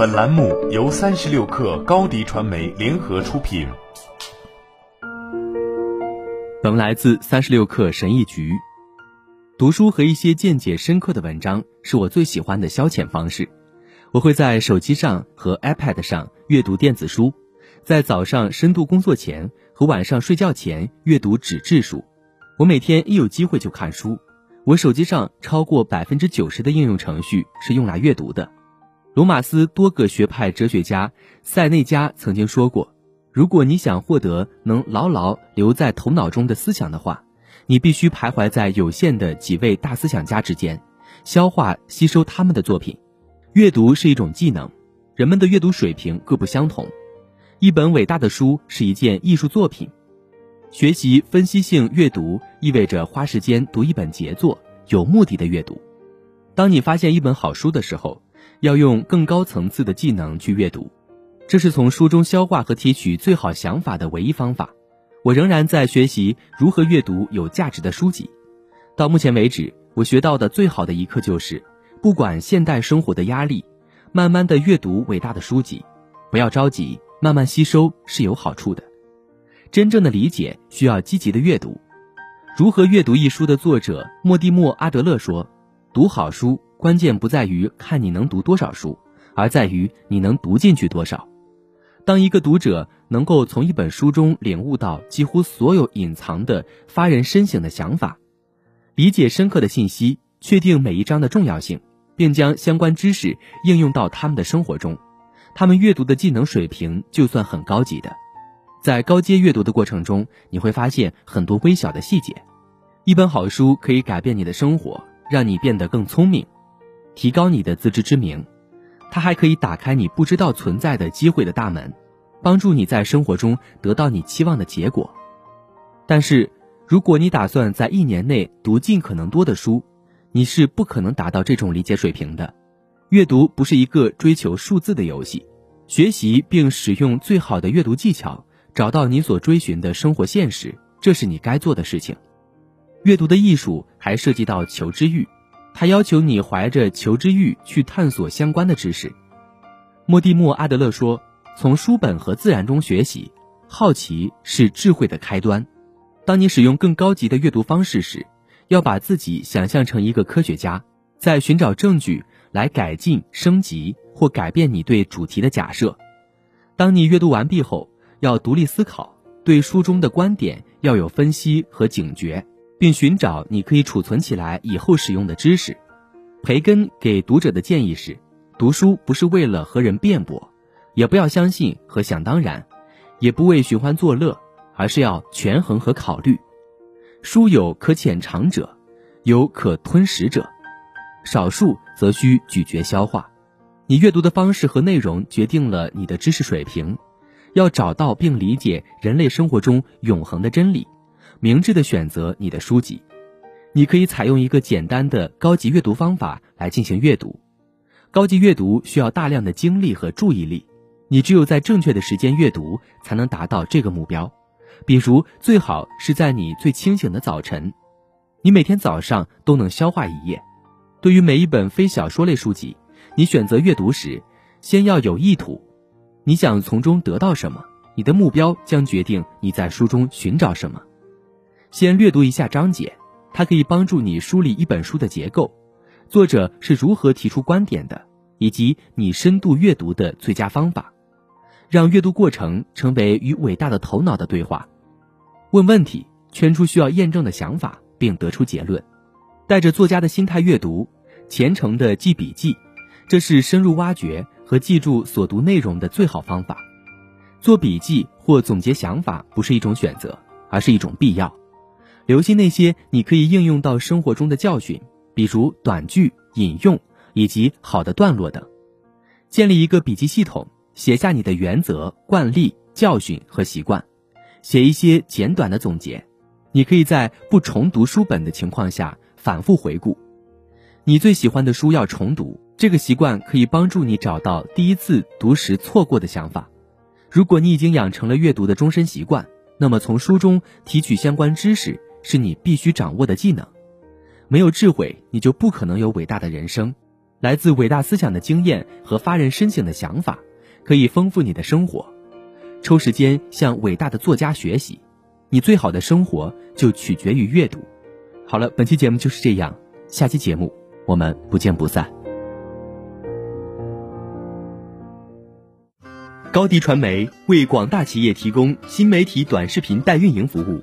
本栏目由三十六氪高低传媒联合出品。本来自三十六氪神译局。读书和一些见解深刻的文章是我最喜欢的消遣方式。我会在手机上和 iPad 上阅读电子书，在早上深度工作前和晚上睡觉前阅读纸质书。我每天一有机会就看书。我手机上超过百分之九十的应用程序是用来阅读的。罗马斯多个学派哲学家塞内加曾经说过。如果你想获得能牢牢留在头脑中的思想的话，你必须徘徊在有限的几位大思想家之间，消化吸收他们的作品。阅读是一种技能，人们的阅读水平各不相同。一本伟大的书是一件艺术作品。学习分析性阅读意味着花时间读一本杰作，有目的的阅读。当你发现一本好书的时候，要用更高层次的技能去阅读。这是从书中消化和提取最好想法的唯一方法。我仍然在学习如何阅读有价值的书籍。到目前为止，我学到的最好的一课就是：不管现代生活的压力，慢慢的阅读伟大的书籍，不要着急，慢慢吸收是有好处的。真正的理解需要积极的阅读。《如何阅读一书》的作者莫蒂莫·阿德勒说：“读好书，关键不在于看你能读多少书，而在于你能读进去多少。”当一个读者能够从一本书中领悟到几乎所有隐藏的、发人深省的想法，理解深刻的信息，确定每一章的重要性，并将相关知识应用到他们的生活中，他们阅读的技能水平就算很高级的。在高阶阅读的过程中，你会发现很多微小的细节。一本好书可以改变你的生活，让你变得更聪明，提高你的自知之明。它还可以打开你不知道存在的机会的大门，帮助你在生活中得到你期望的结果。但是，如果你打算在一年内读尽可能多的书，你是不可能达到这种理解水平的。阅读不是一个追求数字的游戏，学习并使用最好的阅读技巧，找到你所追寻的生活现实，这是你该做的事情。阅读的艺术还涉及到求知欲。他要求你怀着求知欲去探索相关的知识。莫蒂莫·阿德勒说：“从书本和自然中学习，好奇是智慧的开端。当你使用更高级的阅读方式时，要把自己想象成一个科学家，在寻找证据来改进、升级或改变你对主题的假设。当你阅读完毕后，要独立思考，对书中的观点要有分析和警觉。”并寻找你可以储存起来以后使用的知识。培根给读者的建议是：读书不是为了和人辩驳，也不要相信和想当然，也不为寻欢作乐，而是要权衡和考虑。书有可浅尝者，有可吞食者，少数则需咀嚼消化。你阅读的方式和内容决定了你的知识水平。要找到并理解人类生活中永恒的真理。明智的选择你的书籍，你可以采用一个简单的高级阅读方法来进行阅读。高级阅读需要大量的精力和注意力，你只有在正确的时间阅读，才能达到这个目标。比如，最好是在你最清醒的早晨，你每天早上都能消化一页。对于每一本非小说类书籍，你选择阅读时，先要有意图，你想从中得到什么？你的目标将决定你在书中寻找什么。先略读一下章节，它可以帮助你梳理一本书的结构，作者是如何提出观点的，以及你深度阅读的最佳方法。让阅读过程成为与伟大的头脑的对话。问问题，圈出需要验证的想法，并得出结论。带着作家的心态阅读，虔诚的记笔记，这是深入挖掘和记住所读内容的最好方法。做笔记或总结想法不是一种选择，而是一种必要。留心那些你可以应用到生活中的教训，比如短句、引用以及好的段落等。建立一个笔记系统，写下你的原则、惯例、教训和习惯，写一些简短的总结。你可以在不重读书本的情况下反复回顾。你最喜欢的书要重读，这个习惯可以帮助你找到第一次读时错过的想法。如果你已经养成了阅读的终身习惯，那么从书中提取相关知识。是你必须掌握的技能，没有智慧，你就不可能有伟大的人生。来自伟大思想的经验和发人深省的想法，可以丰富你的生活。抽时间向伟大的作家学习，你最好的生活就取决于阅读。好了，本期节目就是这样，下期节目我们不见不散。高迪传媒为广大企业提供新媒体短视频代运营服务，